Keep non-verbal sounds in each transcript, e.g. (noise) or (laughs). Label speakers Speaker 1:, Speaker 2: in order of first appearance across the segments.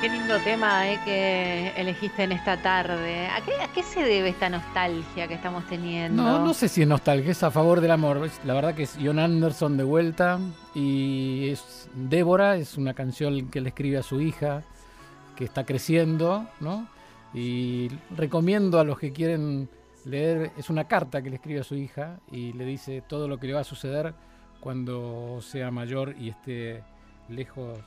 Speaker 1: Qué lindo tema eh, que elegiste en esta tarde. ¿A qué, se debe esta nostalgia que estamos teniendo?
Speaker 2: No, no sé si es nostalgia, es a favor del amor. La verdad que es John Anderson de vuelta y es Débora, es una canción que le escribe a su hija que está creciendo, ¿no? Y recomiendo a los que quieren leer, es una carta que le escribe a su hija y le dice todo lo que le va a suceder cuando sea mayor y esté lejos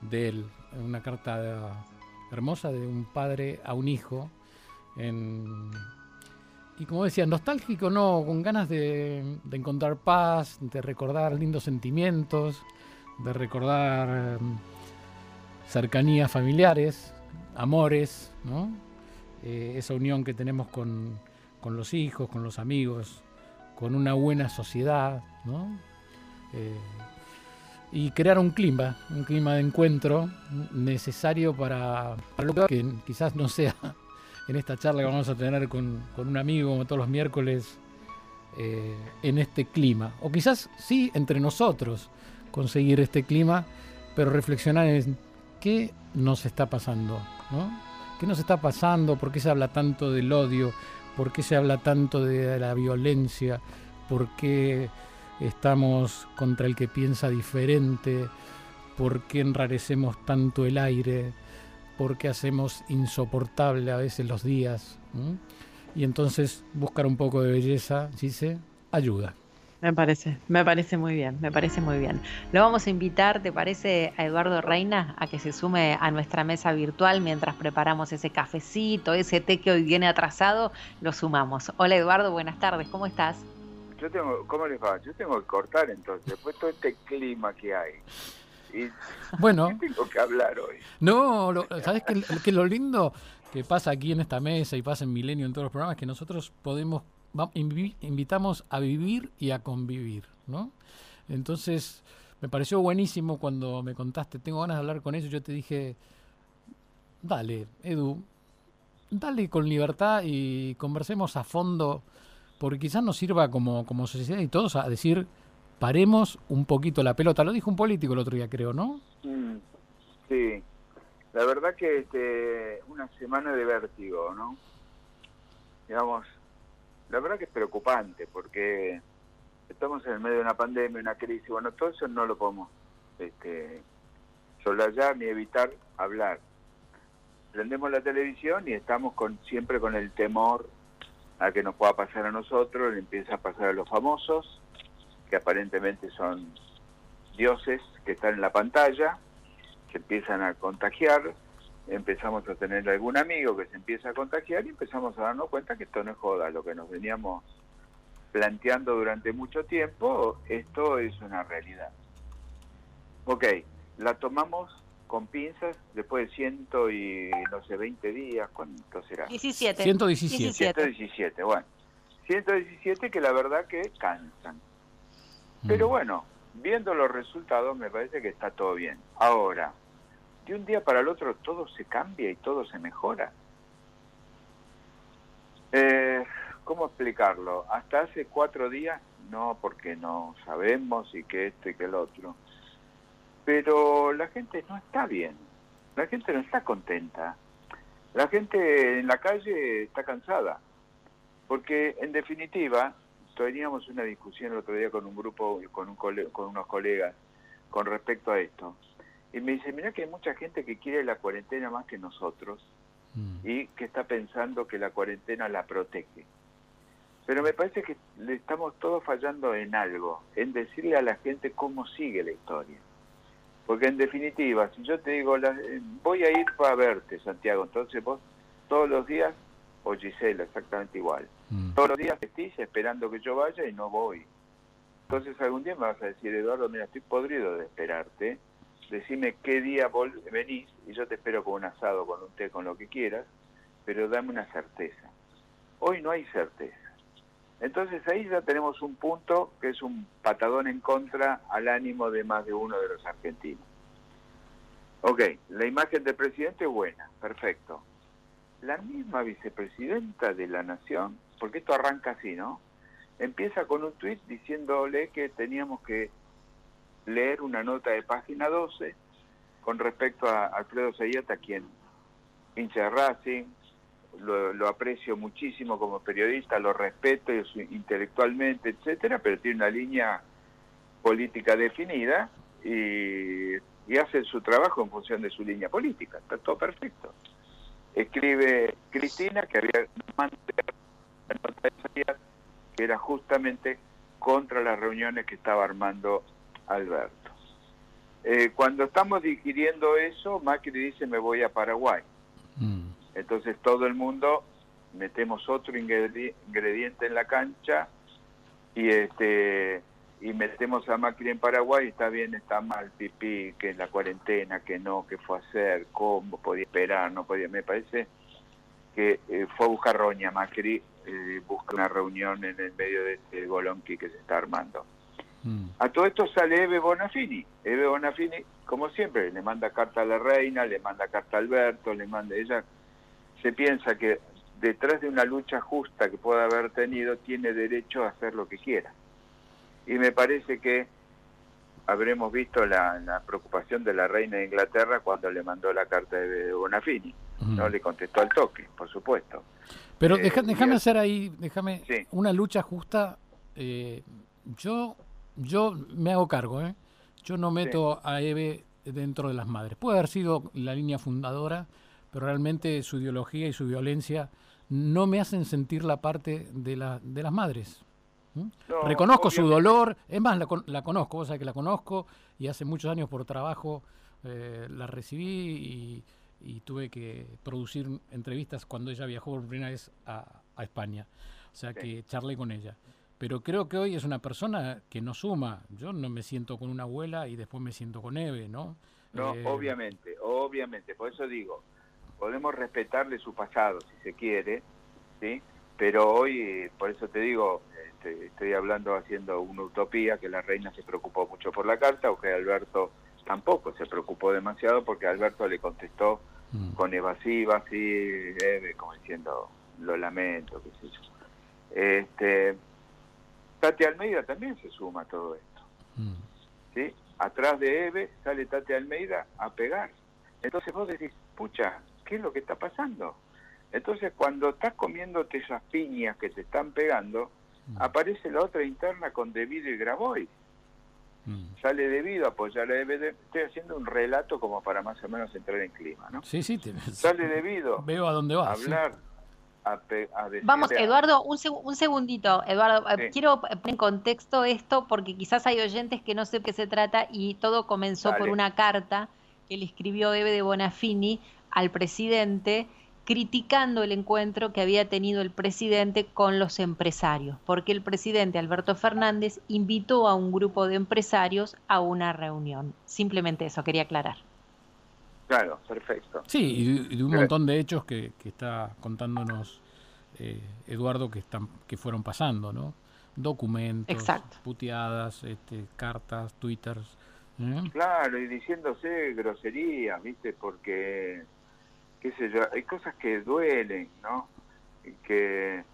Speaker 2: de él. Una carta hermosa de un padre a un hijo. y como decía, nostálgico, no, con ganas de, encontrar paz, de recordar lindos sentimientos, de recordar em, cercanías familiares, amores, ¿no? Eh, esa unión que tenemos con, con, los hijos, con los amigos, con una buena sociedad, ¿no? Eh, y crear un clima, un clima de encuentro necesario para, lo que quizás no sea en esta charla que vamos a tener con, un amigo como todos los miércoles eh, en este clima. O quizás sí entre nosotros conseguir este clima, pero reflexionar en qué nos está pasando, ¿no? ¿Qué nos está pasando? ¿Por qué se habla tanto del odio? ¿Por qué se habla tanto de la violencia? ¿Por qué estamos contra el que piensa diferente, por qué enrarecemos tanto el aire, por qué hacemos insoportable a veces los días. Y entonces buscar un poco de belleza, ¿sí se ayuda.
Speaker 1: Me parece, me parece muy bien, me parece muy bien. Lo vamos a invitar, ¿te parece, a Eduardo Reina a que se sume a nuestra mesa virtual mientras preparamos ese cafecito, ese té que hoy viene atrasado? Lo sumamos. Hola Eduardo, buenas tardes, ¿cómo estás?
Speaker 3: Yo tengo, ¿cómo les va? Yo tengo que cortar entonces, después todo este clima que hay. Y
Speaker 2: bueno,
Speaker 3: tengo que hablar hoy.
Speaker 2: No, ¿sabes qué, que lo lindo que pasa aquí en esta mesa y pasa en Milenio en todos los programas es que nosotros podemos, invitamos a vivir y a convivir, ¿no? Entonces, me pareció buenísimo cuando me contaste, tengo ganas de hablar con eso, yo te dije, dale, Edu, dale con libertad y conversemos a fondo porque quizás nos sirva como, como sociedad y todos a decir, paremos un poquito la pelota. Lo dijo un político el otro día, creo, ¿no?
Speaker 3: Mm, sí, la verdad que este, una semana de vértigo, ¿no? Digamos, la verdad que es preocupante porque estamos en el medio de una pandemia, una crisis, bueno, todo eso no lo podemos este, solayar ni evitar hablar. Prendemos la televisión y estamos con siempre con el temor a que nos pueda pasar a nosotros, le empieza a pasar a los famosos, que aparentemente son dioses que están en la pantalla, que empiezan a contagiar, empezamos a tener algún amigo que se empieza a contagiar y empezamos a darnos cuenta que esto no es joda, lo que nos veníamos planteando durante mucho tiempo, esto es una realidad. Ok, la tomamos con pinzas después de ciento y no sé, 20 días, ¿cuánto será?
Speaker 1: 17.
Speaker 2: 117.
Speaker 3: 117, bueno. 117 que la verdad que cansan. Pero mm. bueno, viendo los resultados me parece que está todo bien. Ahora, de un día para el otro todo se cambia y todo se mejora. Eh, ¿Cómo explicarlo? Hasta hace cuatro días, no, porque no sabemos y que esto y que el otro pero la gente no está bien, la gente no está contenta, la gente en la calle está cansada, porque en definitiva, teníamos una discusión el otro día con un grupo, con, un con unos colegas con respecto a esto, y me dice, mira que hay mucha gente que quiere la cuarentena más que nosotros mm. y que está pensando que la cuarentena la protege. Pero me parece que le estamos todos fallando en algo, en decirle a la gente cómo sigue la historia. Porque en definitiva, si yo te digo, eh, voy a ir para verte, Santiago, entonces vos todos los días, o Gisela, exactamente igual, mm. todos los días estás esperando que yo vaya y no voy. Entonces algún día me vas a decir, Eduardo, mira, estoy podrido de esperarte, decime qué día venís y yo te espero con un asado, con un té, con lo que quieras, pero dame una certeza. Hoy no hay certeza. Entonces ahí ya tenemos un punto que es un patadón en contra al ánimo de más de uno de los argentinos. Ok, la imagen del presidente es buena, perfecto. La misma vicepresidenta de la nación, porque esto arranca así, ¿no? Empieza con un tuit diciéndole que teníamos que leer una nota de página 12 con respecto a Alfredo Sayeta, quien hincha de Racing, lo, aprecio muchísimo como periodista, lo respeto intelectualmente, etcétera, pero tiene una línea política definida y, hace su trabajo en función de su línea política. Está todo perfecto. Escribe Cristina que había que era justamente contra las reuniones que estaba armando Alberto. Eh, cuando estamos digiriendo eso, Macri dice me voy a Paraguay. Mm. Entonces todo el mundo metemos otro ingrediente en la cancha y este y metemos a Macri en Paraguay, está bien, está mal, pipí, que es la cuarentena, que no, que fue a hacer, cómo, podía esperar, no podía, me parece que eh, fue a buscar roña Macri, eh, busca una reunión en el medio de este golonqui que se está armando. Mm. A todo esto sale Eve Bonafini, Eve Bonafini, como siempre, le manda carta a la reina, le manda carta a Alberto, le manda, ella se piensa que detrás de una lucha justa que pueda haber tenido, tiene derecho a hacer lo que quiera. Y me parece que habremos visto la, preocupación de la reina de Inglaterra cuando le mandó la carta de Bonafini. No le contestó al toque, por supuesto.
Speaker 2: Pero eh, déjame hacer ahí, déjame una lucha justa. Eh, yo, yo me hago cargo, ¿eh? Yo no meto a Eve dentro de las madres. Puede haber sido la línea fundadora, pero realmente su ideología y su violencia no me hacen sentir la parte de, la, de las madres. Reconozco su dolor, es más, la, la conozco, vos sabés que la conozco y hace muchos años por trabajo eh, la recibí y, tuve que producir entrevistas cuando ella viajó por primera vez a, España. O sea que charlé con ella. Pero creo que hoy es una persona que no suma. Yo no me siento con una abuela y después me siento con Eve, ¿no?
Speaker 3: No, eh, obviamente, obviamente. Por eso digo, podemos respetarle su pasado si se quiere, ¿sí? pero hoy, por eso te digo, este, estoy hablando haciendo una utopía, que la reina se preocupó mucho por la carta o que Alberto tampoco se preocupó demasiado porque Alberto le contestó mm. con evasivas y como diciendo, lo lamento, qué sé yo. Este, Tati Almeida también se suma a todo esto. Mm. ¿sí? Atrás de Eve sale Tati Almeida a pegar. Entonces vos decís, pucha, ¿qué es lo que está pasando? Entonces cuando estás comiéndote esas piñas que te están pegando, mm. aparece la otra interna con Debido y Grabois. Mm. Sale Debido a apoyar a Estoy haciendo un relato como para más o menos entrar en clima, ¿no?
Speaker 2: Sí, sí.
Speaker 3: Sale Debido.
Speaker 2: Veo a dónde va.
Speaker 3: hablar. A
Speaker 1: Vamos, Eduardo, un, un, segundito. Eduardo, eh, quiero poner en contexto esto porque quizás hay oyentes que no sé qué se trata y todo comenzó por una carta que le escribió Eve de Bonafini al presidente criticando el encuentro que había tenido el presidente con los empresarios, porque el presidente Alberto Fernández invitó a un grupo de empresarios a una reunión. Simplemente eso, quería aclarar.
Speaker 3: Claro, perfecto.
Speaker 2: Sí, y de, un montón de hechos que, está contándonos eh, Eduardo que, están, que fueron pasando, ¿no? Documentos, puteadas, este, cartas, twitters.
Speaker 3: ¿eh? Claro, y diciéndose groserías, ¿viste? Porque qué sé yo, hay cosas que duelen, ¿no? Que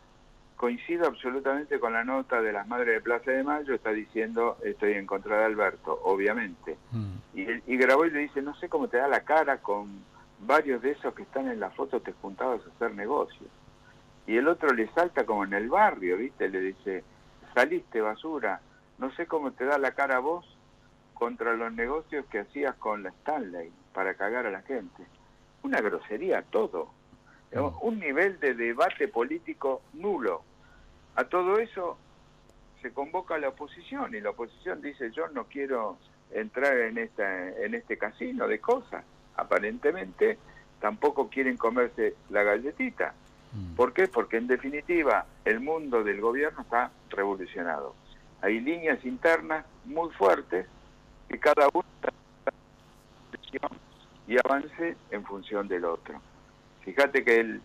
Speaker 3: coincido absolutamente con la nota de las madres de Plaza de Mayo, está diciendo estoy en contra de Alberto, obviamente. Mm. Y, y grabó y le dice, no sé cómo te da la cara con varios de esos que están en la foto te juntabas a hacer negocios. Y el otro le salta como en el barrio, ¿viste? Le dice, saliste basura, no sé cómo te da la cara vos contra los negocios que hacías con la Stanley para cagar a la gente una grosería todo, mm. un nivel de debate político nulo. A todo eso se convoca a la oposición y la oposición dice yo no quiero entrar en esta en este casino de cosas. Aparentemente tampoco quieren comerse la galletita. Mm. ¿Por qué? Porque en definitiva el mundo del gobierno está revolucionado. Hay líneas internas muy fuertes que cada uno y avance en función del otro. Fíjate que el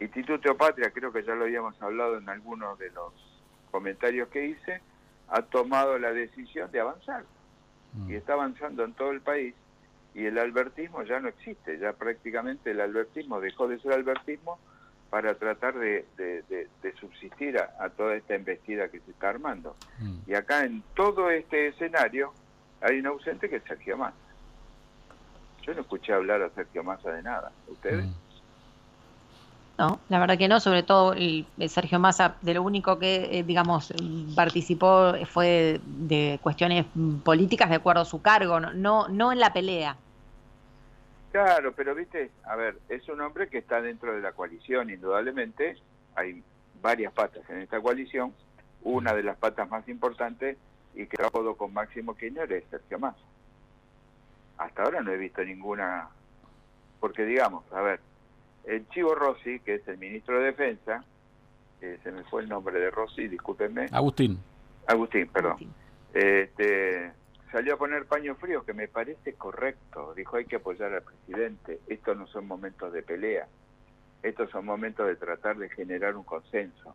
Speaker 3: Instituto Patria, creo que ya lo habíamos hablado en algunos de los comentarios que hice, ha tomado la decisión de avanzar y mm. está avanzando en todo el país y el albertismo ya no existe, ya prácticamente el albertismo dejó de ser albertismo para tratar de, subsistir a, toda esta embestida que se está armando. Mm. Y acá en todo este escenario hay un ausente que es Sergio Massa. Yo no escuché hablar a Sergio Massa de nada. ¿Ustedes? Mm.
Speaker 1: No, la verdad que no, sobre todo el, Sergio Massa, de lo único que, eh, digamos, participó fue de, cuestiones políticas de acuerdo a su cargo, no, no, en la pelea.
Speaker 3: Claro, pero viste, a ver, es un hombre que está dentro de la coalición, indudablemente, hay varias patas en esta coalición, una de las patas más importantes y que trabajó con Máximo Kirchner es Sergio Massa. Hasta ahora no he visto ninguna, porque digamos, a ver, el Chivo Rossi, que es el ministro de Defensa, se me fue el nombre de Rossi, discúlpenme.
Speaker 2: Agustín.
Speaker 3: Agustín, perdón. Este, salió a poner paños fríos, que me parece correcto. Dijo, hay que apoyar al presidente. Estos no son momentos de pelea. Estos son momentos de tratar de generar un consenso.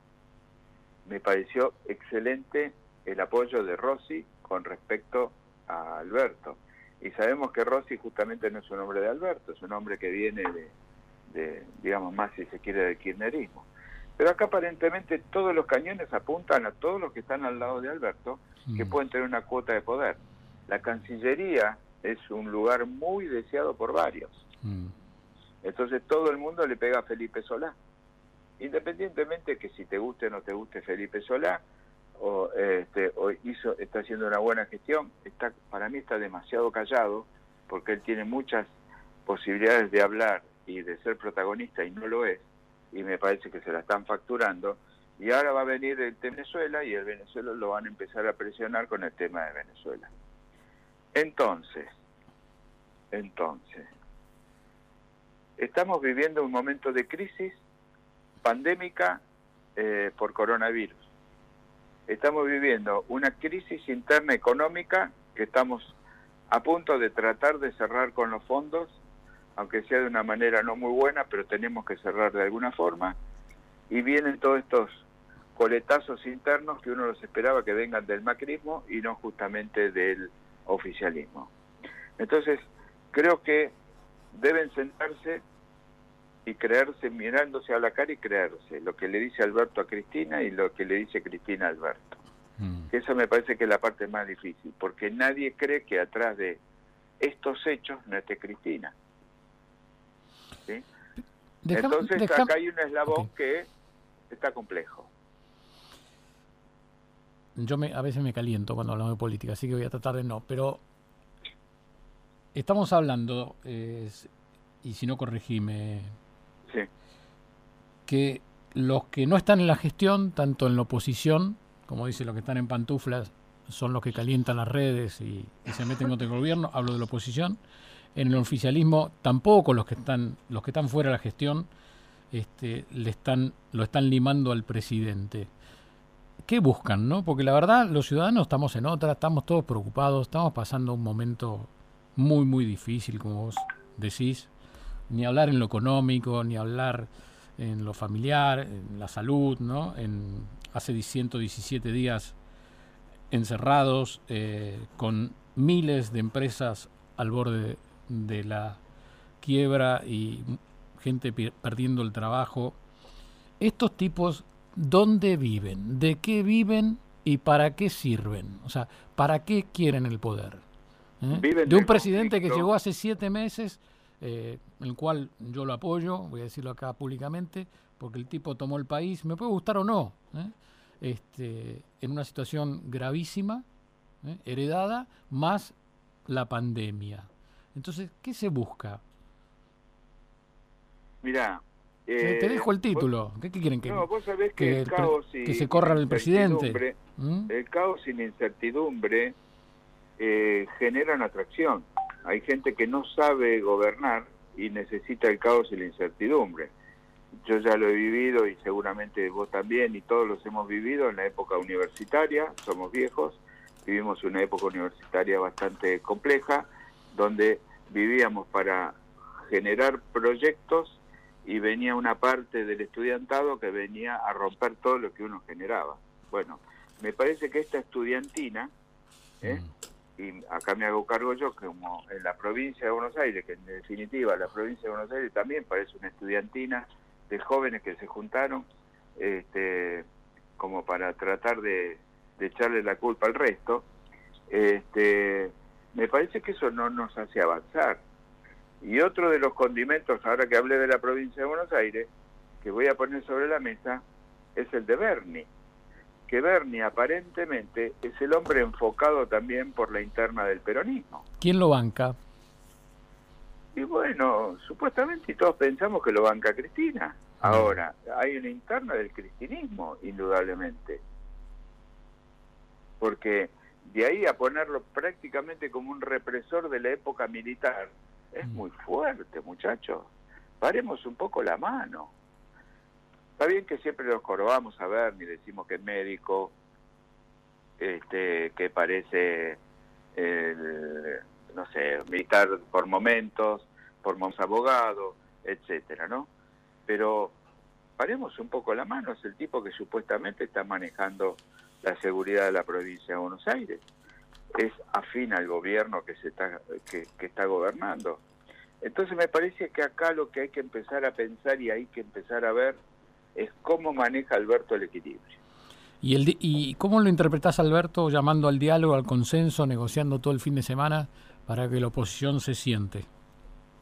Speaker 3: Me pareció excelente el apoyo de Rossi con respecto a Alberto. Y sabemos que Rossi justamente no es un hombre de Alberto, es un hombre que viene de, de, digamos, más si se quiere, del kirchnerismo. Pero acá aparentemente todos los cañones apuntan a todos los que están al lado de Alberto, que mm. pueden tener una cuota de poder. La Cancillería es un lugar muy deseado por varios. Mm. Entonces todo el mundo le pega a Felipe Solá. Independientemente que si te guste o no te guste Felipe Solá, o, este, o hizo, está haciendo una buena gestión, está, para mí está demasiado callado, porque él tiene muchas posibilidades de hablar y de ser protagonista y no lo es, y me parece que se la están facturando, y ahora va a venir el Venezuela y el Venezuela lo van a empezar a presionar con el tema de Venezuela. Entonces, entonces, estamos viviendo un momento de crisis pandémica eh, por coronavirus. Estamos viviendo una crisis interna económica que estamos a punto de tratar de cerrar con los fondos aunque sea de una manera no muy buena, pero tenemos que cerrar de alguna forma. Y vienen todos estos coletazos internos que uno los esperaba que vengan del macrismo y no justamente del oficialismo. Entonces, creo que deben sentarse y creerse, mirándose a la cara y creerse lo que le dice Alberto a Cristina y lo que le dice Cristina a Alberto. Mm. Eso me parece que es la parte más difícil, porque nadie cree que atrás de estos hechos no esté Cristina. Entonces acá hay un eslabón que está complejo.
Speaker 2: Yo me, a veces me caliento cuando hablamos de política, así que voy a tratar de no, pero estamos hablando, y si no corregime, que los que no están en la gestión, tanto en la oposición, como dice los que están en pantuflas, son los que calientan las redes y, y se meten contra el gobierno, hablo de la oposición, en el oficialismo tampoco los que están los que están fuera de la gestión este, le están lo están limando al presidente. ¿Qué buscan, no? Porque la verdad los ciudadanos estamos en otra, estamos todos preocupados, estamos pasando un momento muy muy difícil, como vos decís, ni hablar en lo económico, ni hablar en lo familiar, en la salud, ¿no? En hace 117 días encerrados eh, con miles de empresas al borde de la quiebra y gente perdiendo el trabajo. Estos tipos, ¿dónde viven? ¿De qué viven y para qué sirven? O sea, ¿para qué quieren el poder? ¿Eh? De un presidente que llegó hace siete meses, eh, el cual yo lo apoyo, voy a decirlo acá públicamente, porque el tipo tomó el país, me puede gustar o no, ¿eh? este, en una situación gravísima, heredada, más la pandemia. Entonces, ¿qué se busca?
Speaker 3: Mira,
Speaker 2: te eh, dejo el título. ¿Qué, quieren que, no, vos sabés que, el caos que se corra el presidente?
Speaker 3: ¿Mm? El caos sin incertidumbre eh, generan atracción. Hay gente que no sabe gobernar y necesita el caos y la incertidumbre. Yo ya lo he vivido y seguramente vos también y todos los hemos vivido en la época universitaria, somos viejos, vivimos una época universitaria bastante compleja, donde vivíamos para generar proyectos y venía una parte del estudiantado que venía a romper todo lo que uno generaba. Bueno, me parece que esta estudiantina, ¿eh? mm. Y acá me hago cargo yo, como en la provincia de Buenos Aires, que en definitiva la provincia de Buenos Aires también parece una estudiantina de jóvenes que se juntaron este, como para tratar de, de echarle la culpa al resto, este, me parece que eso no nos hace avanzar. Y otro de los condimentos, ahora que hablé de la provincia de Buenos Aires, que voy a poner sobre la mesa, es el de Bernie. Que Bernie aparentemente es el hombre enfocado también por la interna del peronismo.
Speaker 2: ¿Quién lo banca?
Speaker 3: Y bueno, supuestamente todos pensamos que lo banca Cristina. Ahora, hay una interna del cristinismo, indudablemente. Porque de ahí a ponerlo prácticamente como un represor de la época militar, es muy fuerte, muchachos. Paremos un poco la mano. Está bien que siempre los corobamos a ver, ni decimos que es médico, este, que parece, no sé, militar por momentos, por momentos abogado, etcétera, ¿no? Pero paremos un poco la mano, es el tipo que supuestamente está manejando la seguridad de la provincia de Buenos Aires. Es afín al gobierno que se está que, que está gobernando. Entonces me parece que acá lo que hay que empezar a pensar y hay que empezar a ver es cómo maneja Alberto el equilibrio.
Speaker 2: ¿Y, el, ¿Y cómo lo interpretás, Alberto, llamando al diálogo, al consenso, negociando todo el fin de semana para que la oposición se siente?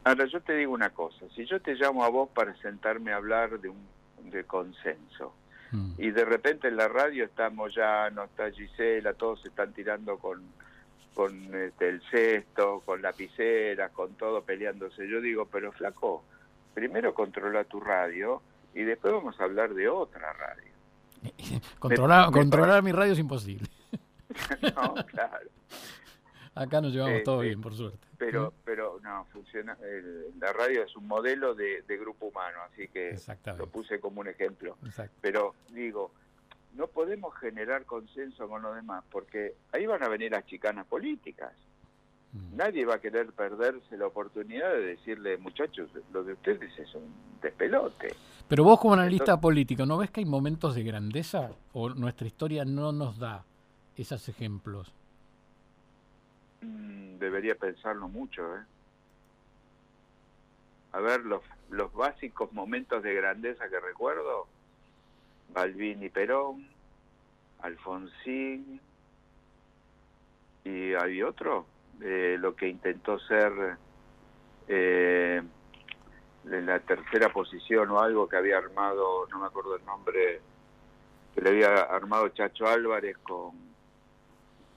Speaker 3: Ahora, yo te digo una cosa, si yo te llamo a vos para sentarme a hablar de un de consenso mm. y de repente en la radio estamos ya, no está Gisela, todos se están tirando con, con este, el cesto, con lapiceras, con todo peleándose, yo digo, pero flaco, primero controla tu radio y después vamos a hablar de otra radio. (laughs)
Speaker 2: controlar, controlar mi radio es imposible. (laughs)
Speaker 3: no, claro.
Speaker 2: Acá nos llevamos todo bien, por suerte.
Speaker 3: Pero, pero no, funciona. la radio es un modelo de, grupo humano, así que lo puse como un ejemplo. Pero digo, no podemos generar consenso con los demás, porque ahí van a venir las chicanas políticas. Mm. Nadie va a querer perderse la oportunidad de decirle, muchachos, lo de ustedes es un despelote.
Speaker 2: Pero vos como analista político, ¿no ves que hay momentos de grandeza o nuestra historia no nos da esos ejemplos?
Speaker 3: Mm, debería pensarlo mucho, ¿eh? A ver, los, los básicos momentos de grandeza que recuerdo, Balbín y Perón, Alfonsín, y hay otro, de lo que intentó ser eh, la tercera posición o algo que había armado, no me acuerdo el nombre, que le había armado Chacho Álvarez con,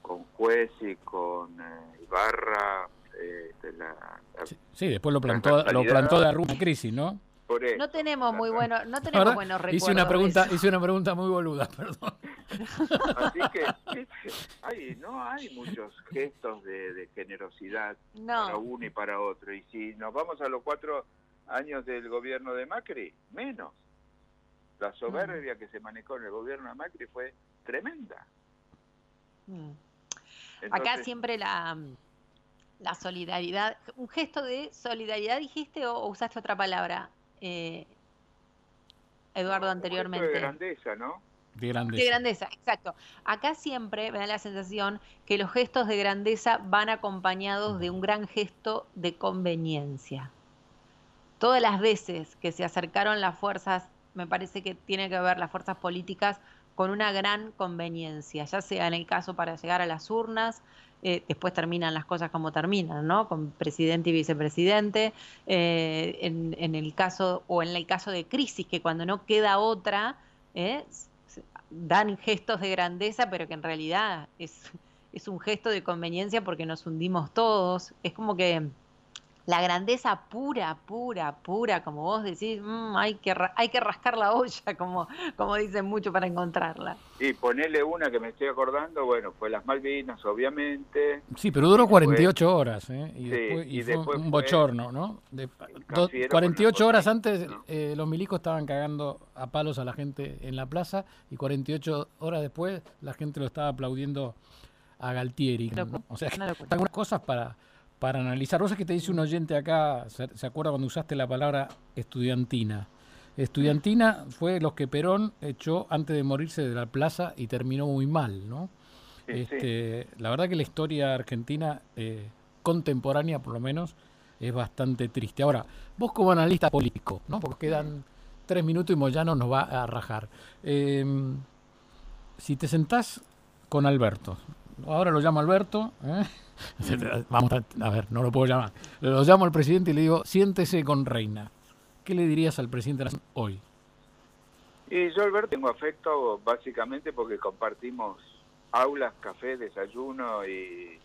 Speaker 3: con Juez y con eh, Ibarra. Eh, la,
Speaker 2: sí, después lo plantó, lo plantó de rumbo crisis, ¿no?
Speaker 1: No tenemos muy bueno, no tenemos buenos recuerdos.
Speaker 2: Hice una pregunta, hice una pregunta muy boluda, (laughs) perdón.
Speaker 3: Así que hay, no hay muchos gestos de, generosidad para uno y para otro. Y si nos vamos a los cuatro años del gobierno de Macri, menos. La soberbia que se manejó en el gobierno de Macri fue tremenda.
Speaker 1: Mm. Acá siempre la, la solidaridad, un gesto de solidaridad dijiste o usaste otra palabra eh, Eduardo anteriormente. De
Speaker 3: grandeza, ¿no?
Speaker 2: De grandeza.
Speaker 1: De grandeza, exacto. Acá siempre me da la sensación que los gestos de grandeza van acompañados de un gran gesto de conveniencia. Todas las veces que se acercaron las fuerzas, me parece que tiene que ver las fuerzas políticas con una gran conveniencia, ya sea en el caso para llegar a las urnas, eh, después terminan las cosas como terminan, ¿no? Con presidente y vicepresidente. Eh, en, el caso, o en el caso de crisis, que cuando no queda otra, ¿eh? dan gestos de grandeza, pero que en realidad es, es un gesto de conveniencia porque nos hundimos todos. Es como que la grandeza pura, pura, pura, como vos decís, mm, hay, que, hay que rascar la olla, como, como dicen mucho para encontrarla.
Speaker 3: Y ponerle una que me estoy acordando, bueno, fue las Malvinas, obviamente.
Speaker 2: Sí, pero duró 48 horas, ¿eh? Y, después, un bochorno, ¿no? De, 48 horas antes eh, los milicos estaban cagando a palos a la gente en la plaza y 48 horas después la gente lo estaba aplaudiendo a Galtieri. O sea, algunas cosas para para analizar. Vos es que te dice un oyente acá, se, acuerda cuando usaste la palabra estudiantina. Estudiantina fue los que Perón echó antes de morirse de la plaza y terminó muy mal, ¿no? este, La verdad que la historia argentina, eh, contemporánea por lo menos, es bastante triste. Ahora, vos como analista político, ¿no? Porque quedan tres minutos y Moyano nos va a rajar. Em, si te sentás con Alberto, ahora lo llamo Alberto, ¿eh? (laughs) vamos a, ver, no lo puedo llamar, lo llamo al presidente y le digo, siéntese con Reina. ¿Qué le dirías al presidente hoy?
Speaker 3: Y yo, Alberto, tengo afecto básicamente porque compartimos aulas, café, desayuno y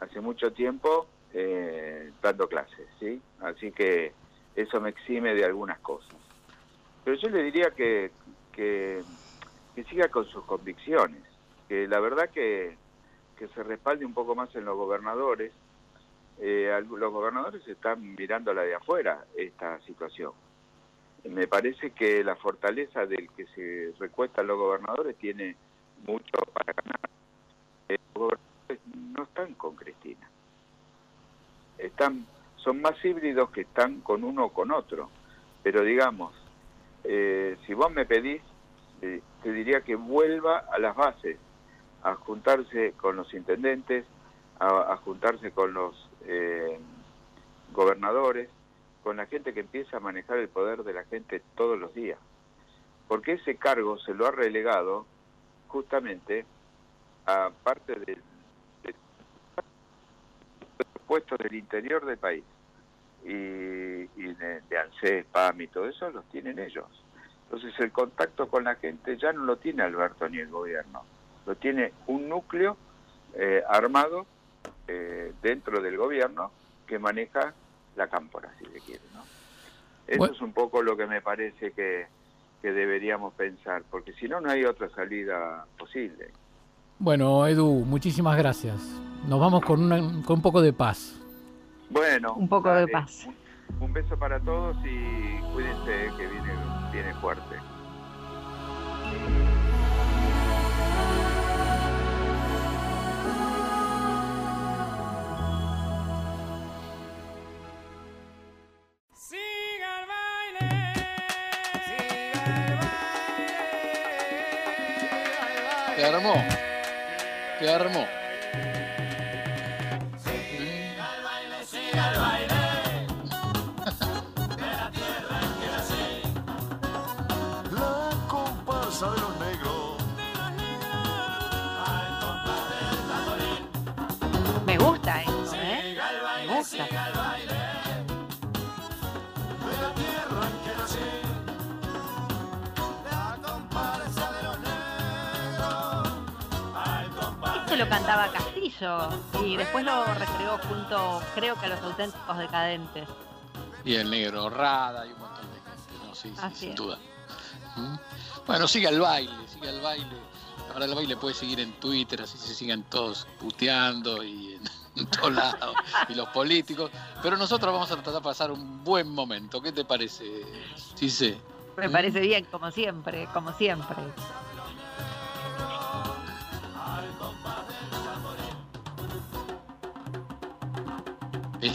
Speaker 3: hace mucho tiempo eh, dando clases, ¿sí? Así que eso me exime de algunas cosas. Pero yo le diría que, que, siga con sus convicciones, que la verdad que, que se respalde un poco más en los gobernadores. Eh, los gobernadores están mirando la de afuera esta situación. Me parece que la fortaleza del que se recuesta los gobernadores tiene mucho para ganar. Los gobernadores no están con Cristina. Están, son más híbridos que están con uno o con otro. Pero digamos, eh, si vos me pedís, eh, te diría que vuelva a las bases, a juntarse con los intendentes, a, juntarse con los eh, gobernadores, con la gente que empieza a manejar el poder de la gente todos los días. Porque ese cargo se lo ha relegado justamente a parte del, del puestos del interior del país y, de, de ANSES, PAM y todo eso los tienen ellos. Entonces el contacto con la gente ya no lo tiene Alberto ni el gobierno, lo tiene un núcleo eh, armado eh, dentro del gobierno que maneja la cámpora, si se quiere. ¿no? Eso es un poco lo que me parece que, que deberíamos pensar, porque si no, no hay otra salida posible.
Speaker 2: Bueno, Edu, muchísimas gracias. Nos vamos con, con un poco de paz.
Speaker 3: Bueno,
Speaker 1: un poco de paz.
Speaker 3: Un, beso para todos y cuídense que viene, viene fuerte.
Speaker 2: Te armó. Te armó.
Speaker 1: Cantaba Castillo y después lo recreó junto, creo que a los auténticos decadentes.
Speaker 4: Y el negro Rada y un montón de gente, ¿no? Sí, sí sin duda. ¿Mm? Bueno, sigue el baile, sigue el baile. Ahora el baile puede seguir en Twitter, así se siguen todos puteando y (laughs) en, todos lados, y los políticos. Pero nosotros vamos a tratar de pasar un buen momento. ¿Qué te parece, sí?
Speaker 1: Me parece bien, como siempre, como siempre.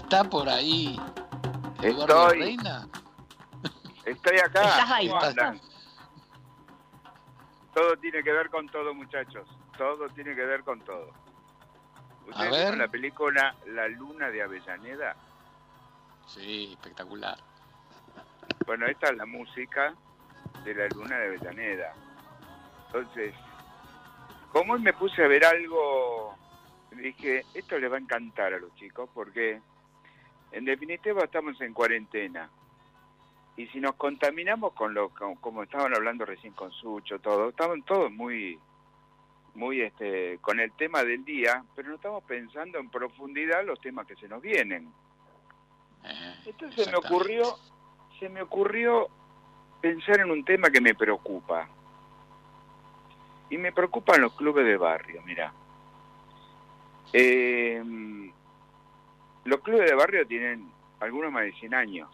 Speaker 4: ¿Está por ahí
Speaker 3: Eduardo Estoy, Reina? Estoy acá.
Speaker 1: ¿Estás ahí?
Speaker 3: Todo tiene que ver con todo, muchachos. Todo tiene que ver con todo. ¿Ustedes vieron la película La Luna de Avellaneda?
Speaker 4: Sí, espectacular.
Speaker 3: Bueno, esta es la música de La Luna de Avellaneda. Entonces, como me puse a ver algo, dije, esto le va a encantar a los chicos porque en definitiva estamos en cuarentena. Y si nos contaminamos con lo como estaban hablando recién con Sucho, todo, estaban todos muy muy este con el tema del día, pero no estamos pensando en profundidad los temas que se nos vienen. Eh, Entonces se me ocurrió se me ocurrió pensar en un tema que me preocupa. Y me preocupan los clubes de barrio, mira. Eh, los clubes de barrio tienen algunos más de 100 años.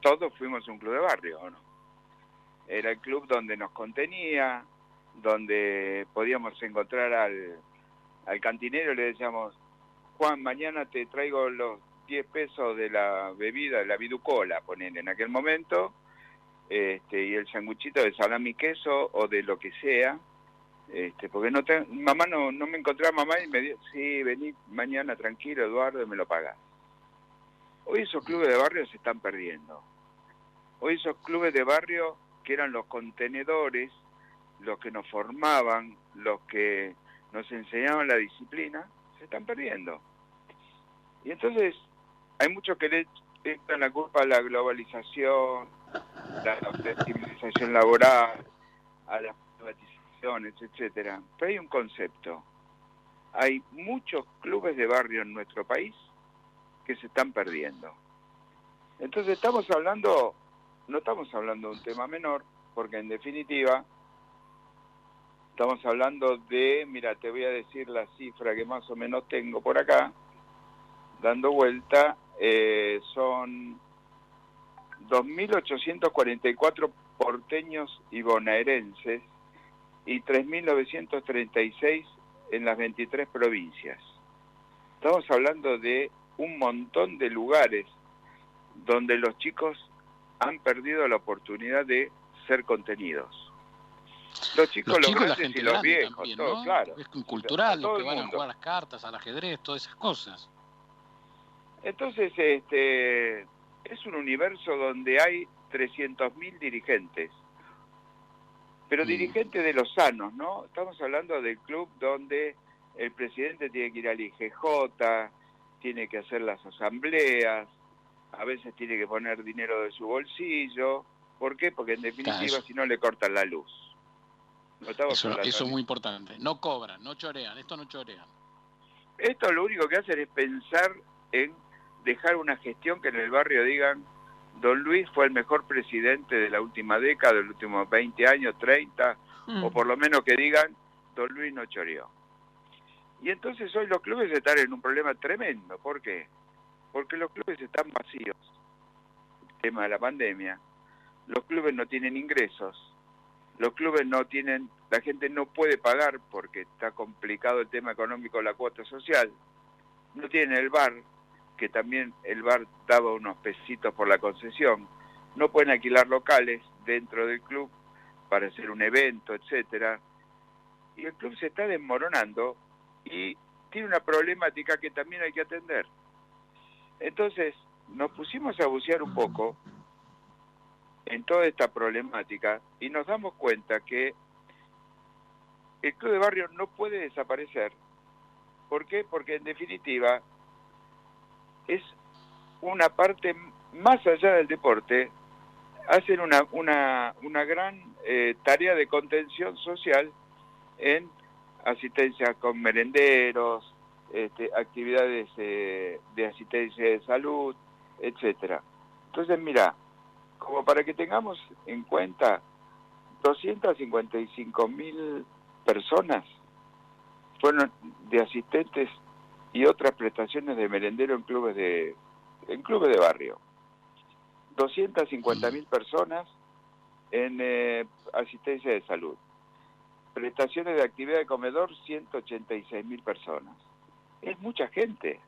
Speaker 3: Todos fuimos un club de barrio, ¿o no? Era el club donde nos contenía, donde podíamos encontrar al, al cantinero le decíamos, Juan, mañana te traigo los 10 pesos de la bebida, de la viducola, ponen en aquel momento, este, y el sanguchito de salami queso o de lo que sea, este, porque no mamá no, no me encontraba mamá y me dijo, sí, vení mañana tranquilo Eduardo y me lo pagas. Hoy esos clubes de barrio se están perdiendo. Hoy esos clubes de barrio que eran los contenedores, los que nos formaban, los que nos enseñaban la disciplina, se están perdiendo. Y entonces hay muchos que le echan la culpa a la globalización, la flexibilización laboral, a las etcétera. Pero hay un concepto. Hay muchos clubes de barrio en nuestro país que se están perdiendo. Entonces estamos hablando, no estamos hablando de un tema menor, porque en definitiva estamos hablando de, mira, te voy a decir la cifra que más o menos tengo por acá, dando vuelta, eh, son 2.844 porteños y bonaerenses y 3.936 en las 23 provincias. Estamos hablando de un montón de lugares donde los chicos han perdido la oportunidad de ser contenidos.
Speaker 4: Los chicos, los, grandes y los viejos, todo, claro. Es cultural, los que van a jugar las cartas, al ajedrez, todas esas cosas.
Speaker 3: Entonces, este, es un universo donde hay 300.000 dirigentes, pero mm. dirigentes de los sanos, ¿no? Estamos hablando del club donde el presidente tiene que ir al IGJ, tiene que hacer las asambleas, a veces tiene que poner dinero de su bolsillo. ¿Por qué? Porque en definitiva si no le cortan la luz.
Speaker 4: eso, eso es muy importante. No cobran, no chorean, esto no chorean.
Speaker 3: Esto lo único que hacen es pensar en dejar una gestión que en el barrio digan, don Luis fue el mejor presidente de la última década, de los últimos 20 años, 30, mm. o por lo menos que digan, don Luis no choreó. Y entonces hoy los clubes están en un problema tremendo. ¿Por qué? Porque los clubes están vacíos. El tema de la pandemia. Los clubes no tienen ingresos. Los clubes no tienen, la gente no puede pagar porque está complicado el tema económico, la cuota social. No tienen el bar, que también el bar daba unos pesitos por la concesión. No pueden alquilar locales dentro del club para hacer un evento, etcétera. Y el club se está desmoronando y tiene una problemática que también hay que atender. Entonces, nos pusimos a bucear un poco en toda esta problemática y nos damos cuenta que el club de barrio no puede desaparecer. ¿Por qué? Porque en definitiva es una parte más allá del deporte, hacen una, una, una gran eh, tarea de contención social en asistencia con merenderos, este, actividades eh, de asistencia de salud, etcétera. Entonces, mira, como para que tengamos en cuenta, 255 mil personas fueron de asistentes y otras prestaciones de merendero en clubes de en clubes de barrio. 250 mil personas en eh, asistencia de salud. Prestaciones de actividad de comedor, 186 mil personas. Es mucha gente.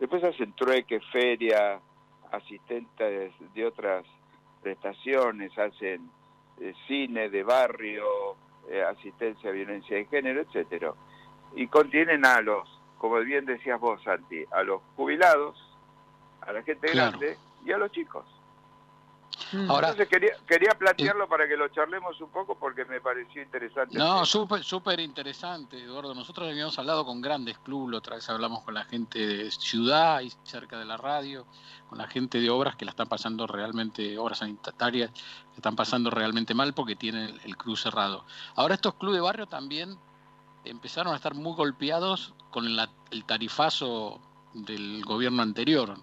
Speaker 3: Después hacen trueque, feria, asistentes de otras prestaciones, hacen eh, cine de barrio, eh, asistencia a violencia de género, etcétera. Y contienen a los como bien decías vos, Santi, a los jubilados, a la gente grande y a los chicos. Mm. Ahora, Entonces quería, quería plantearlo para que lo charlemos un poco porque me pareció interesante.
Speaker 4: No, súper súper interesante, Eduardo. Nosotros habíamos hablado con grandes clubes, otra vez hablamos con la gente de ciudad y cerca de la radio, con la gente de obras que la están pasando realmente, obras sanitarias, que están pasando realmente mal porque tienen el, el club cerrado. Ahora estos clubes de barrio también empezaron a estar muy golpeados con el tarifazo del gobierno anterior.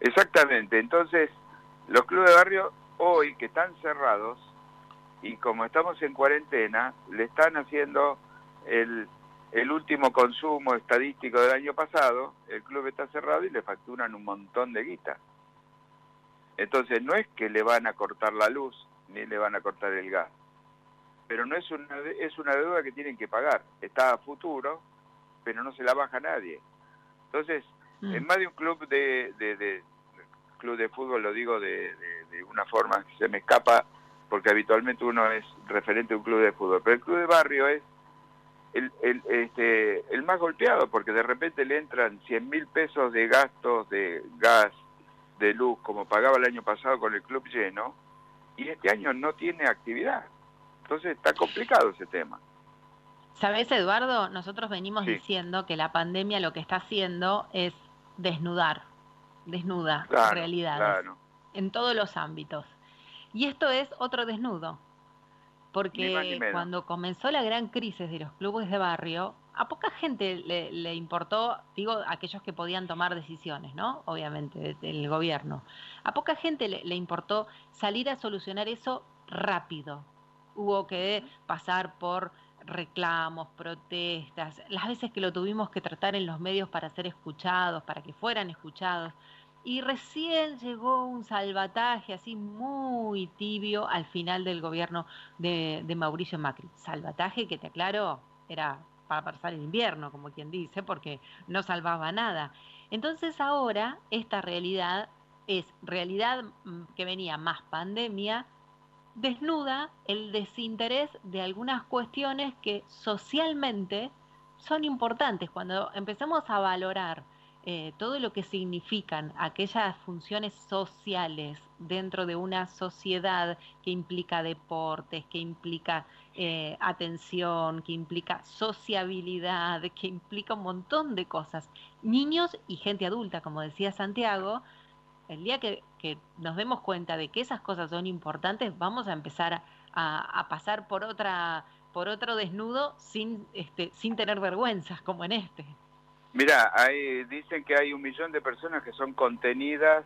Speaker 3: Exactamente, entonces los clubes de barrio hoy que están cerrados y como estamos en cuarentena, le están haciendo el, el último consumo estadístico del año pasado, el club está cerrado y le facturan un montón de guita. Entonces no es que le van a cortar la luz ni le van a cortar el gas pero no es una, es una deuda que tienen que pagar. Está a futuro, pero no se la baja nadie. Entonces, mm. en más de un club de, de, club de fútbol, lo digo de, de, una forma que se me escapa, porque habitualmente uno es referente a un club de fútbol, pero el club de barrio es el, el, este, el más golpeado, porque de repente le entran 100 mil pesos de gastos de gas, de luz, como pagaba el año pasado con el club lleno, y este año no tiene actividad. Entonces está complicado ese tema.
Speaker 1: Sabes, Eduardo, nosotros venimos diciendo que la pandemia lo que está haciendo es desnudar, desnuda realidades en todos los ámbitos. Y esto es otro desnudo, porque cuando comenzó la gran crisis de los clubes de barrio, a poca gente le, importó, digo, aquellos que podían tomar decisiones, ¿no? Obviamente, del gobierno. A poca gente le, importó salir a solucionar eso rápido. Hubo que pasar por reclamos, protestas, las veces que lo tuvimos que tratar en los medios para ser escuchados, para que fueran escuchados. Y recién llegó un salvataje así muy tibio al final del gobierno de, Mauricio Macri. Salvataje que te aclaro, era para pasar el invierno, como quien dice, porque no salvaba nada. Entonces ahora esta realidad es realidad mm, que venía más pandemia, desnuda el desinterés de algunas cuestiones que socialmente son importantes. Cuando empezamos a valorar eh, todo lo que significan aquellas funciones sociales dentro de una sociedad que implica deportes, que implica eh, atención, que implica sociabilidad, que implica un montón de cosas. Niños y gente adulta, como decía Santiago, el día que, nos demos cuenta de que esas cosas son importantes, vamos a empezar a, pasar por otra por otro desnudo sin este, sin tener vergüenzas como en este.
Speaker 3: Mira, dicen que hay un millón de personas que son contenidas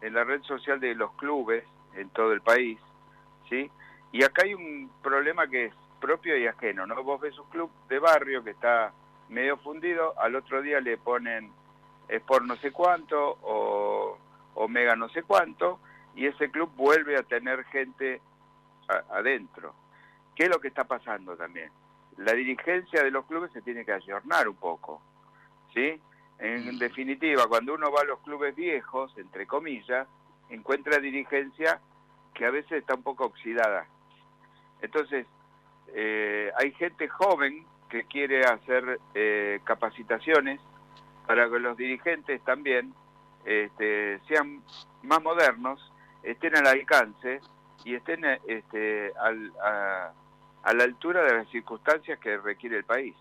Speaker 3: en la red social de los clubes en todo el país, ¿sí? Y acá hay un problema que es propio y ajeno, ¿no? Vos ves un club de barrio que está medio fundido, al otro día le ponen por no sé cuánto o Omega no sé cuánto, y ese club vuelve a tener gente adentro. ¿Qué es lo que está pasando también? La dirigencia de los clubes se tiene que ayornar un poco. ¿sí? En mm. definitiva, cuando uno va a los clubes viejos, entre comillas, encuentra dirigencia que a veces está un poco oxidada. Entonces, eh, hay gente joven que quiere hacer eh, capacitaciones para que los dirigentes también este, sean más modernos, estén al alcance y estén este, a, a la altura de las circunstancias que requiere el país.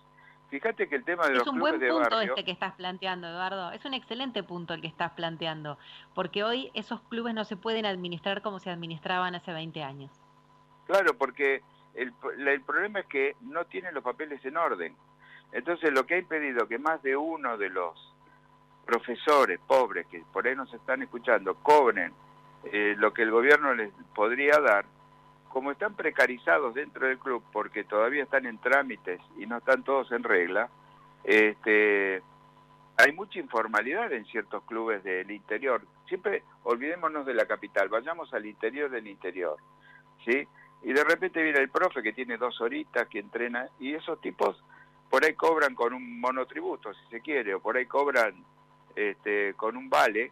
Speaker 3: Fíjate que el tema de
Speaker 1: es
Speaker 3: los
Speaker 1: clubes de barrio... Es un buen punto este que estás planteando, Eduardo. Es un excelente punto el que estás planteando. Porque hoy esos clubes no se pueden administrar como se administraban hace 20 años.
Speaker 3: Claro, porque el, el problema es que no tienen los papeles en orden. Entonces lo que ha impedido que más de uno de los profesores pobres que por ahí nos están escuchando cobren eh, lo que el gobierno les podría dar, como están precarizados dentro del club porque todavía están en trámites y no están todos en regla, este, hay mucha informalidad en ciertos clubes del interior. Siempre olvidémonos de la capital, vayamos al interior del interior, ¿sí? Y de repente viene el profe que tiene dos horitas, que entrena, y esos tipos por ahí cobran con un monotributo, si se quiere, o por ahí cobran este, con un vale,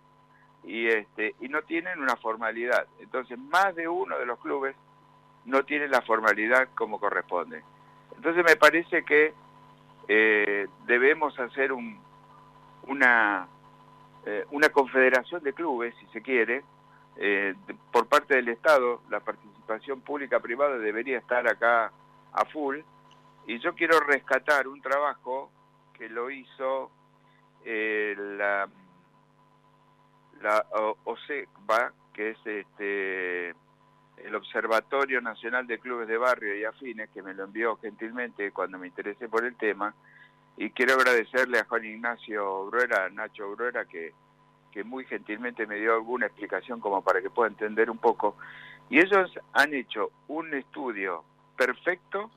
Speaker 3: y, este, y no tienen una formalidad. Entonces, más de uno de los clubes no tiene la formalidad como corresponde. Entonces me parece que eh, debemos hacer un, una, eh, una confederación de clubes, si se quiere, eh, por parte del Estado, la participación pública-privada debería estar acá a full, y yo quiero rescatar un trabajo que lo hizo la, la OSECBA, que es este el Observatorio Nacional de Clubes de Barrio y Afines, que me lo envió gentilmente cuando me interesé por el tema, y quiero agradecerle a Juan Ignacio Bruera, Nacho Bruera, que, que muy gentilmente me dio alguna explicación como para que pueda entender un poco. Y ellos han hecho un estudio perfecto,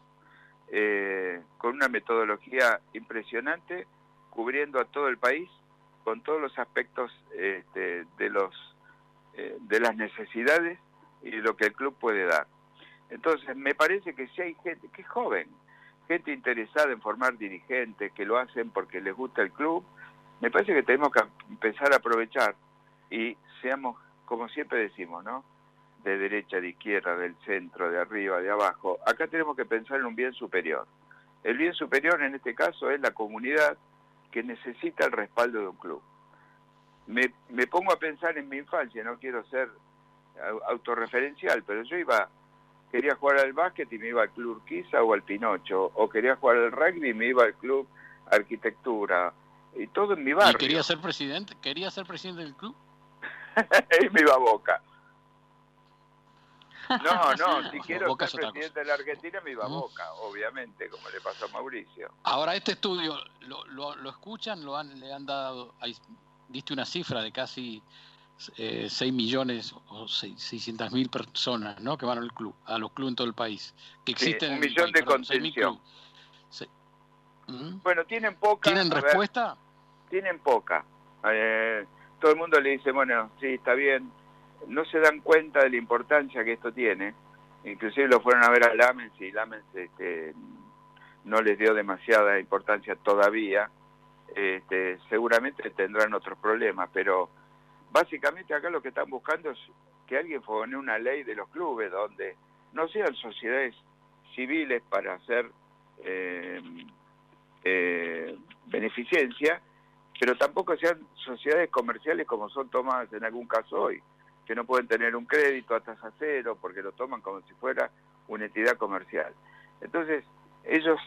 Speaker 3: eh, con una metodología impresionante, cubriendo a todo el país, con todos los aspectos este, de, los, eh, de las necesidades y lo que el club puede dar. Entonces, me parece que si hay gente que es joven, gente interesada en formar dirigentes, que lo hacen porque les gusta el club, me parece que tenemos que empezar a aprovechar y seamos, como siempre decimos, ¿no? De derecha, de izquierda, del centro, de arriba, de abajo. Acá tenemos que pensar en un bien superior. El bien superior en este caso es la comunidad que necesita el respaldo de un club. Me, me pongo a pensar en mi infancia, no quiero ser autorreferencial, pero yo iba quería jugar al básquet y me iba al club Urquiza o al Pinocho, o quería jugar al rugby y me iba al club Arquitectura, y todo en mi barrio. ¿Y
Speaker 4: quería ser presidente? ¿Quería ser presidente del club? (laughs)
Speaker 3: y me iba a Boca. No, no, (laughs) si quiero ser presidente de la Argentina me iba a Boca, obviamente, como le pasó a Mauricio.
Speaker 4: Ahora, este estudio, ¿lo, lo, escuchan? ¿Lo han, ¿Le han dado, diste una cifra de casi eh, 6 millones o 600 mil personas ¿no? que van al club, a los clubes en todo el país. Que existen
Speaker 3: un millón de contención. Bueno, tienen poca.
Speaker 4: ¿Tienen respuesta?
Speaker 3: tienen poca. Eh, todo el mundo le dice, bueno, sí, está bien. No se dan cuenta de la importancia que esto tiene. Inclusive lo fueron a ver a Lamens y Lamens este, no les dio demasiada importancia todavía. Este, seguramente tendrán otros problemas, pero Básicamente acá lo que están buscando es que alguien pone una ley de los clubes donde no sean sociedades civiles para hacer eh, eh, beneficencia, pero tampoco sean sociedades comerciales como son tomadas en algún caso hoy, que no pueden tener un crédito a tasa cero porque lo toman como si fuera una entidad comercial. Entonces, ellos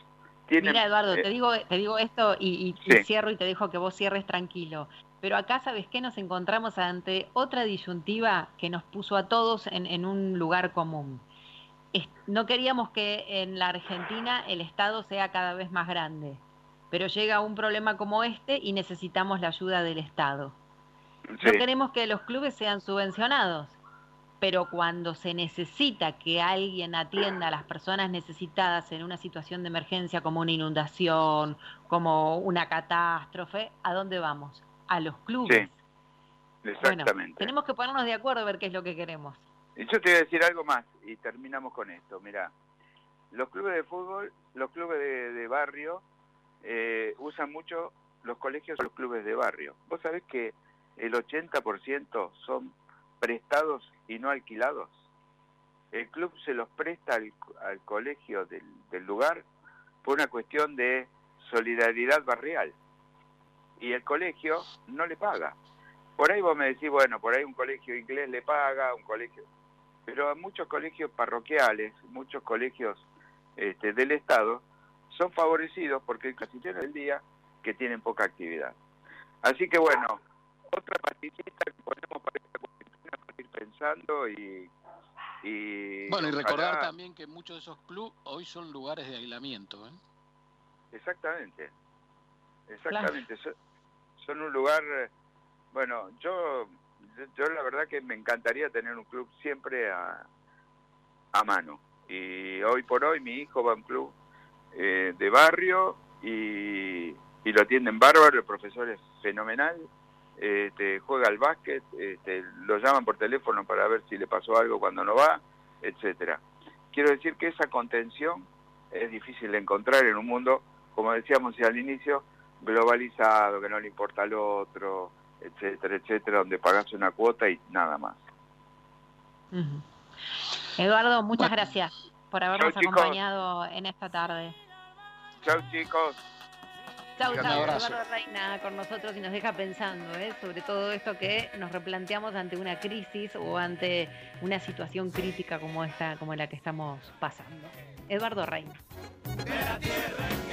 Speaker 3: tienen...
Speaker 1: Mira, Eduardo, te, eh, digo, te digo esto y, cierro y te dejo que vos cierres tranquilo. Pero acá, ¿sabes qué? Nos encontramos ante otra disyuntiva que nos puso a todos en, un lugar común. no queríamos que en la Argentina el Estado sea cada vez más grande, pero llega un problema como este y necesitamos la ayuda del Estado. No queremos que los clubes sean subvencionados, pero cuando se necesita que alguien atienda a las personas necesitadas en una situación de emergencia como una inundación, como una catástrofe, ¿a dónde vamos? a los clubes.
Speaker 3: Sí, exactamente.
Speaker 1: tenemos que ponernos de acuerdo a ver qué es lo que queremos.
Speaker 3: Y yo te voy a decir algo más y terminamos con esto. Mira, los clubes de fútbol, los clubes de, barrio eh, usan mucho los colegios los clubes de barrio. Vos sabés que el 80% son prestados y no alquilados. El club se los presta al, colegio del, del lugar por una cuestión de solidaridad barrial y el colegio no le paga. Por ahí vos me decís, bueno, por ahí un colegio inglés le paga, un colegio... Pero a muchos colegios parroquiales, muchos colegios este, del Estado, son favorecidos porque casi tienen el día que tienen poca actividad. Así que bueno, otra pastillita que ponemos para esta cuarentena para ir pensando y... y
Speaker 4: bueno, y recordar también que muchos de esos clubes hoy son lugares de aislamiento. ¿eh?
Speaker 3: Exactamente, exactamente son un lugar, bueno, yo, yo la verdad que me encantaría tener un club siempre a, a mano. Y hoy por hoy mi hijo va a un club eh, de barrio y, y, lo atienden bárbaro, el profesor es fenomenal, este, juega al básquet, este, lo llaman por teléfono para ver si le pasó algo cuando no va, etcétera. Quiero decir que esa contención es difícil de encontrar en un mundo, como decíamos al inicio, globalizado, que no le importa al otro, etcétera, etcétera, donde pagas una cuota y nada más.
Speaker 1: Eduardo, muchas gracias por habernos acompañado en esta tarde.
Speaker 3: Chao chicos.
Speaker 1: Chau, chau. Eduardo Reina con nosotros y nos deja pensando ¿eh? sobre todo esto que nos replanteamos ante una crisis o ante una situación crítica como esta, como la que estamos pasando. Eduardo Reina. De la tierra